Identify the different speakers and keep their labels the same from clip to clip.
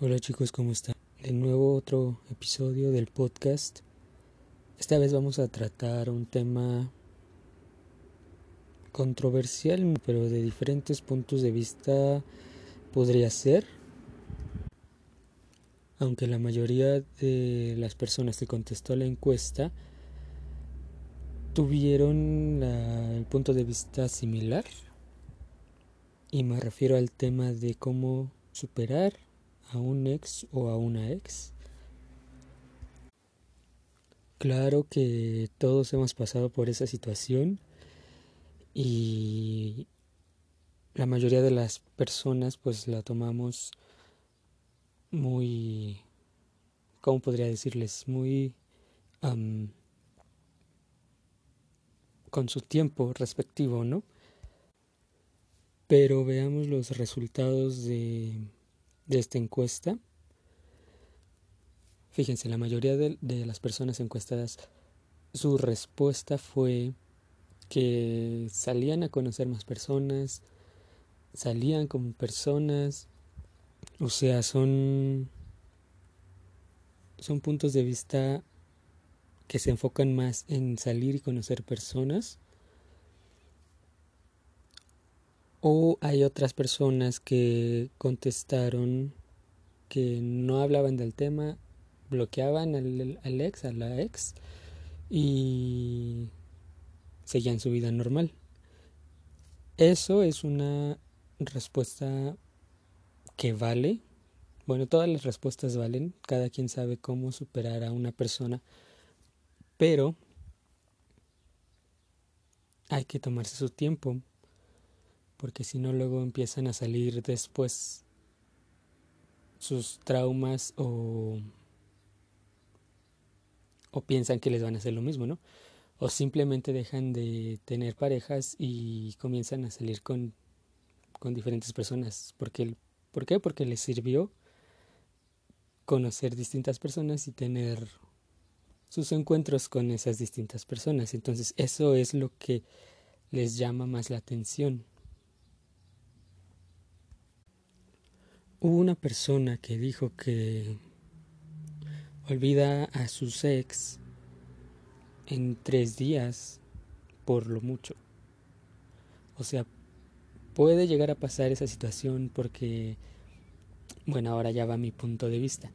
Speaker 1: Hola chicos, ¿cómo están? De nuevo otro episodio del podcast. Esta vez vamos a tratar un tema controversial, pero de diferentes puntos de vista podría ser. Aunque la mayoría de las personas que contestó la encuesta tuvieron el punto de vista similar. Y me refiero al tema de cómo superar a un ex o a una ex. Claro que todos hemos pasado por esa situación y la mayoría de las personas pues la tomamos muy, ¿cómo podría decirles? Muy con su tiempo respectivo, ¿no? Pero veamos los resultados de de esta encuesta, fíjense, la mayoría de, las personas encuestadas, su respuesta fue que salían a conocer más personas, salían con personas, o sea, son, son puntos de vista que se enfocan más en salir y conocer personas O hay otras personas que contestaron que no hablaban del tema, bloqueaban al, ex, a la ex y seguían su vida normal. Eso es una respuesta que vale. Bueno, todas las respuestas valen, cada quien sabe cómo superar a una persona, pero hay que tomarse su tiempo porque si no luego empiezan a salir después sus traumas o, o piensan que les van a hacer lo mismo, ¿no? O simplemente dejan de tener parejas y comienzan a salir con, con diferentes personas. Porque, ¿Por qué? Porque les sirvió conocer distintas personas y tener sus encuentros con esas distintas personas. Entonces eso es lo que les llama más la atención. Hubo una persona que dijo que olvida a sus ex en tres días por lo mucho. O sea, puede llegar a pasar esa situación porque, bueno, ahora ya va mi punto de vista.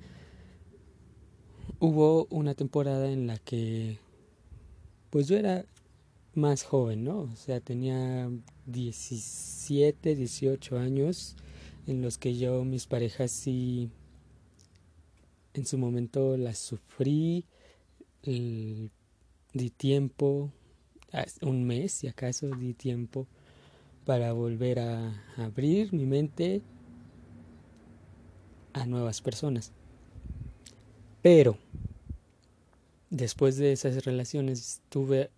Speaker 1: Hubo una temporada en la que, pues yo era más joven, ¿no? O sea, tenía 17, 18 años en los que yo, mis parejas sí, en su momento las sufrí, di tiempo, un mes si acaso di tiempo para volver a abrir mi mente a nuevas personas. Pero después de esas relaciones tuve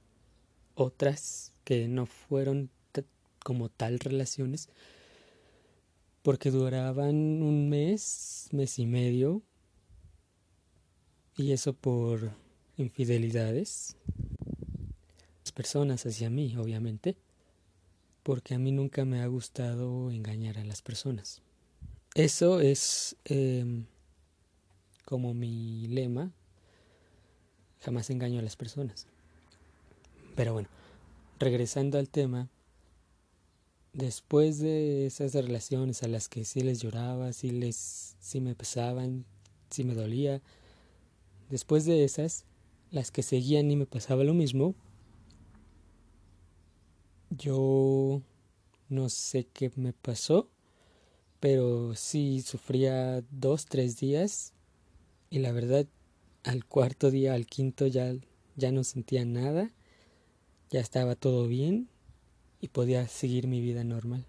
Speaker 1: otras que no fueron como tal relaciones, porque duraban un mes, mes y medio, y eso por infidelidades. Las personas hacia mí, obviamente, porque a mí nunca me ha gustado engañar a las personas. Eso es em, como mi lema, jamás engaño a las personas. Pero bueno, regresando al tema, después de esas relaciones a las que sí les lloraba, sí les sí me pesaban, sí me dolía, después de esas, las que seguían y me pasaba lo mismo, yo no sé qué me pasó, pero sí sufría dos, tres días y la verdad al cuarto día, al quinto ya, ya no sentía nada, ya estaba todo bien y podía seguir mi vida normal.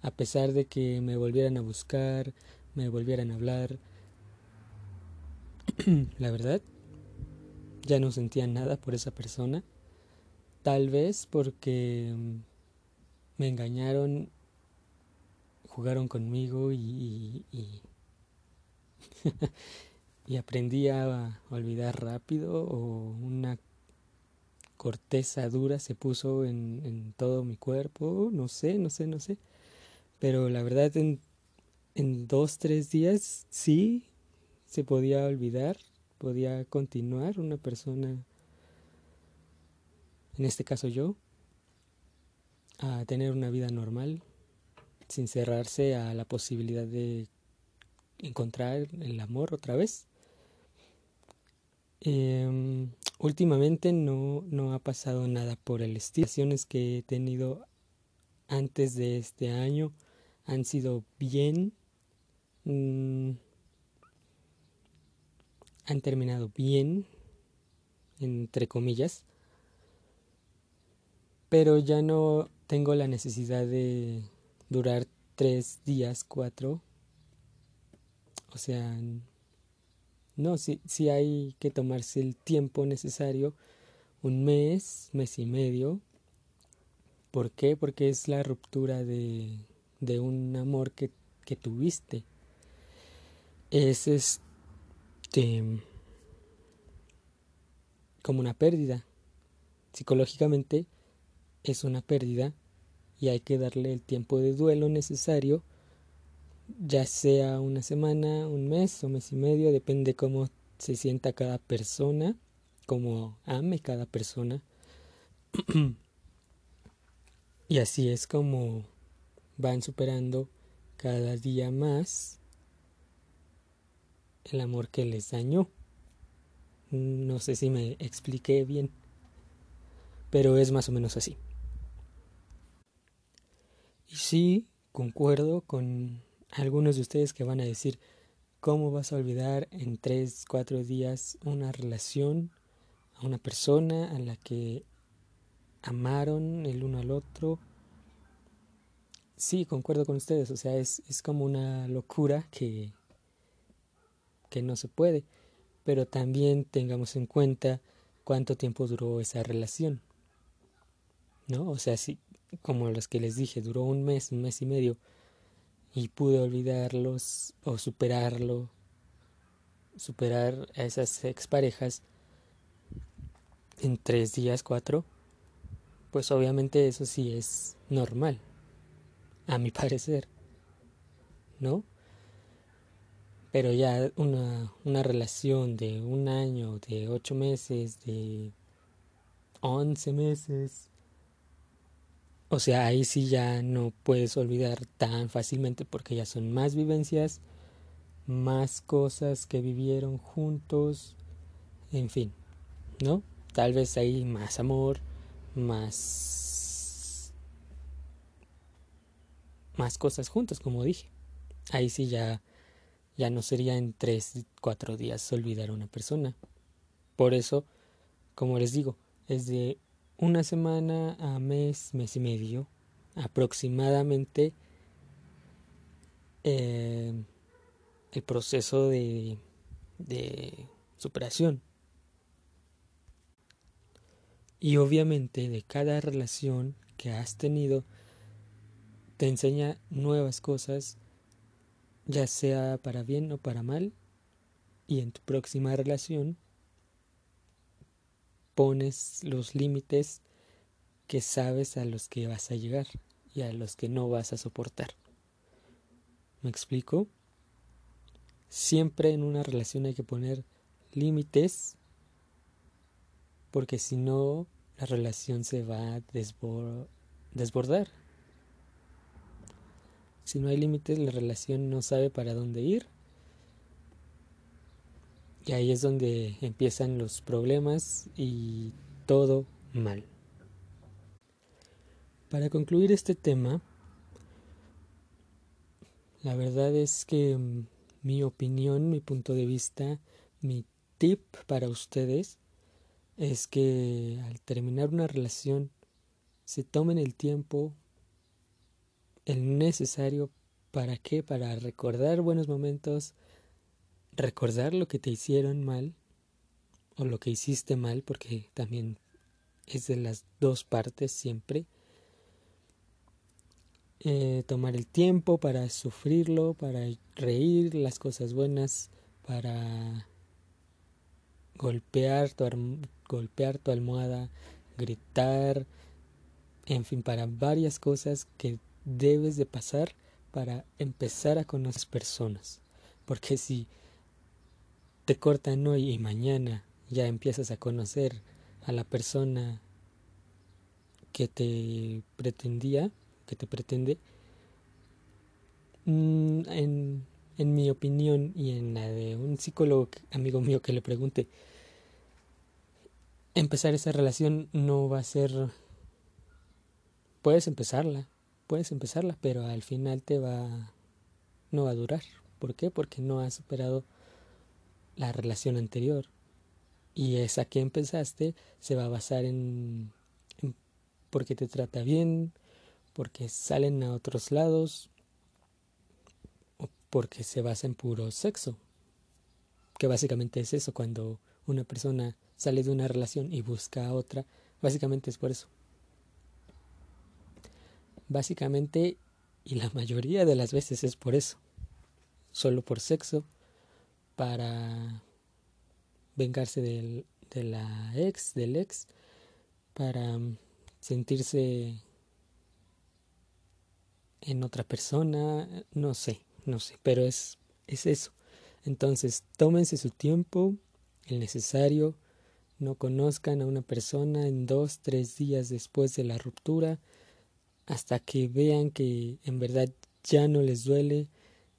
Speaker 1: A pesar de que me volvieran a buscar, me volvieran a hablar, la verdad, ya no sentía nada por esa persona. Tal vez porque me engañaron, jugaron conmigo y, y, y aprendí a olvidar rápido o una corteza dura se puso en, en todo mi cuerpo, no sé, no sé, no sé. Pero la verdad en dos, tres días sí se podía olvidar, podía continuar una persona, en este caso yo, a tener una vida normal, sin cerrarse a la posibilidad de encontrar el amor otra vez. Eh, últimamente no, no ha pasado nada por el estilo. Las que he tenido antes de este año han sido bien. Mmm, han terminado bien, entre comillas. Pero ya no tengo la necesidad de durar tres días, cuatro. O sea, no, sí hay que tomarse el tiempo necesario, un mes, mes y medio. ¿Por qué? Porque es la ruptura de, de un amor que, que tuviste. Es este como una pérdida. Psicológicamente es una pérdida y hay que darle el tiempo de duelo necesario, ya sea una semana, un mes o mes y medio, depende cómo se sienta cada persona, cómo ame cada persona. y así es como van superando cada día más el amor que les dañó. No sé si me expliqué bien, pero es más o menos así. Y sí, concuerdo con algunos de ustedes que van a decir, ¿cómo vas a olvidar en tres, cuatro días una relación a una persona a la que amaron el uno al otro? Sí, concuerdo con ustedes, o sea, es, es como una locura que, que no se puede, pero también tengamos en cuenta cuánto tiempo duró esa relación. ¿No? O sea, si, como los que les dije, duró un mes, un mes y medio, y pude olvidarlos o superarlo, superar a esas exparejas en tres días, cuatro, pues obviamente eso sí es normal, a mi parecer, ¿no? Pero ya una, una relación de un año, de ocho meses, de once meses, o sea, ahí sí ya no puedes olvidar tan fácilmente porque ya son más vivencias, más cosas que vivieron juntos, en fin, ¿no? Tal vez hay más amor, más más cosas juntos, como dije. Ahí sí ya ya no sería en tres, cuatro días olvidar a una persona. Por eso, como les digo, es de una semana a mes, mes y medio aproximadamente eh, el proceso de, de superación. Y obviamente de cada relación que has tenido te enseña nuevas cosas, ya sea para bien o para mal, y en tu próxima relación pones los límites que sabes a los que vas a llegar y a los que no vas a soportar. ¿Me explico? Siempre en una relación hay que poner límites porque si no la relación se va a desbordar. Si no hay límites la relación no sabe para dónde ir y ahí es donde empiezan los problemas y todo mal. Para concluir este tema, la verdad es que mm, mi opinión, mi punto de vista, mi tip para ustedes es que al terminar una relación se tomen el tiempo, el necesario para qué, para recordar buenos momentos, recordar lo que te hicieron mal o lo que hiciste mal, porque también es de las dos partes siempre. Eh, tomar el tiempo para sufrirlo, para reír las cosas buenas, para golpear tu, golpear tu almohada, gritar, en fin, para varias cosas que debes de pasar para empezar a conocer personas. Porque si te cortan hoy y mañana ya empiezas a conocer a la persona que te pretendía, que te pretende, mm, en, en mi opinión y en la de un psicólogo amigo mío que le pregunte, empezar esa relación no va a ser... Puedes empezarla, puedes empezarla, pero al final te va... no va a durar. ¿Por qué? Porque no has superado la relación anterior. Y esa que empezaste se va a basar en, porque te trata bien, porque salen a otros lados, o porque se basa en puro sexo. Que básicamente es eso, cuando una persona sale de una relación y busca a otra, básicamente es por eso. Básicamente, y la mayoría de las veces es por eso. Solo por sexo, para vengarse del, de la ex, del ex, para sentirse en otra persona, no sé, no sé, pero es, es eso. Entonces, tómense su tiempo, el necesario, no conozcan a una persona en dos, tres días después de la ruptura, hasta que vean que en verdad ya no les duele,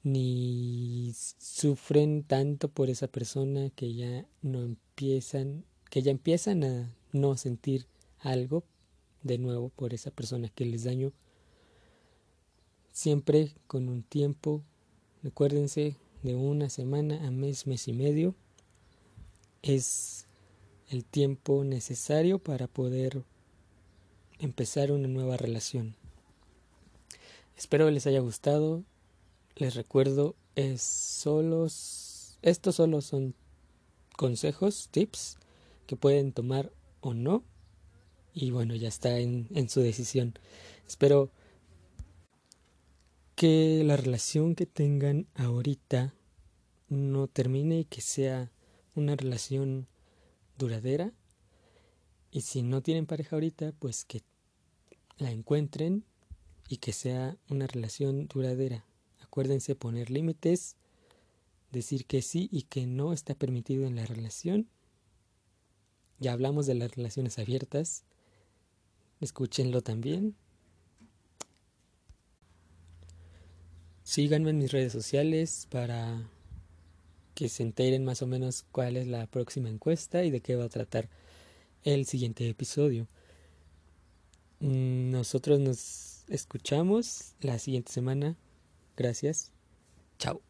Speaker 1: ni sufren tanto por esa persona que ya no empiezan, que ya empiezan a no sentir algo de nuevo por esa persona que les dañó. Siempre con un tiempo, recuérdense, de una semana a mes, mes y medio, es el tiempo necesario para poder empezar una nueva relación. Espero les haya gustado. Les recuerdo, es solos, estos solo son consejos, tips que pueden tomar o no. Y bueno, ya está en, en su decisión. Espero que la relación que tengan ahorita no termine y que sea una relación duradera. Y si no tienen pareja ahorita, pues que la encuentren y que sea una relación duradera. Acuérdense poner límites, decir que sí y que no está permitido en la relación. Ya hablamos de las relaciones abiertas. Escúchenlo también. Síganme en mis redes sociales para que se enteren más o menos cuál es la próxima encuesta y de qué va a tratar el siguiente episodio. Nosotros nos escuchamos la siguiente semana. Gracias. Chao.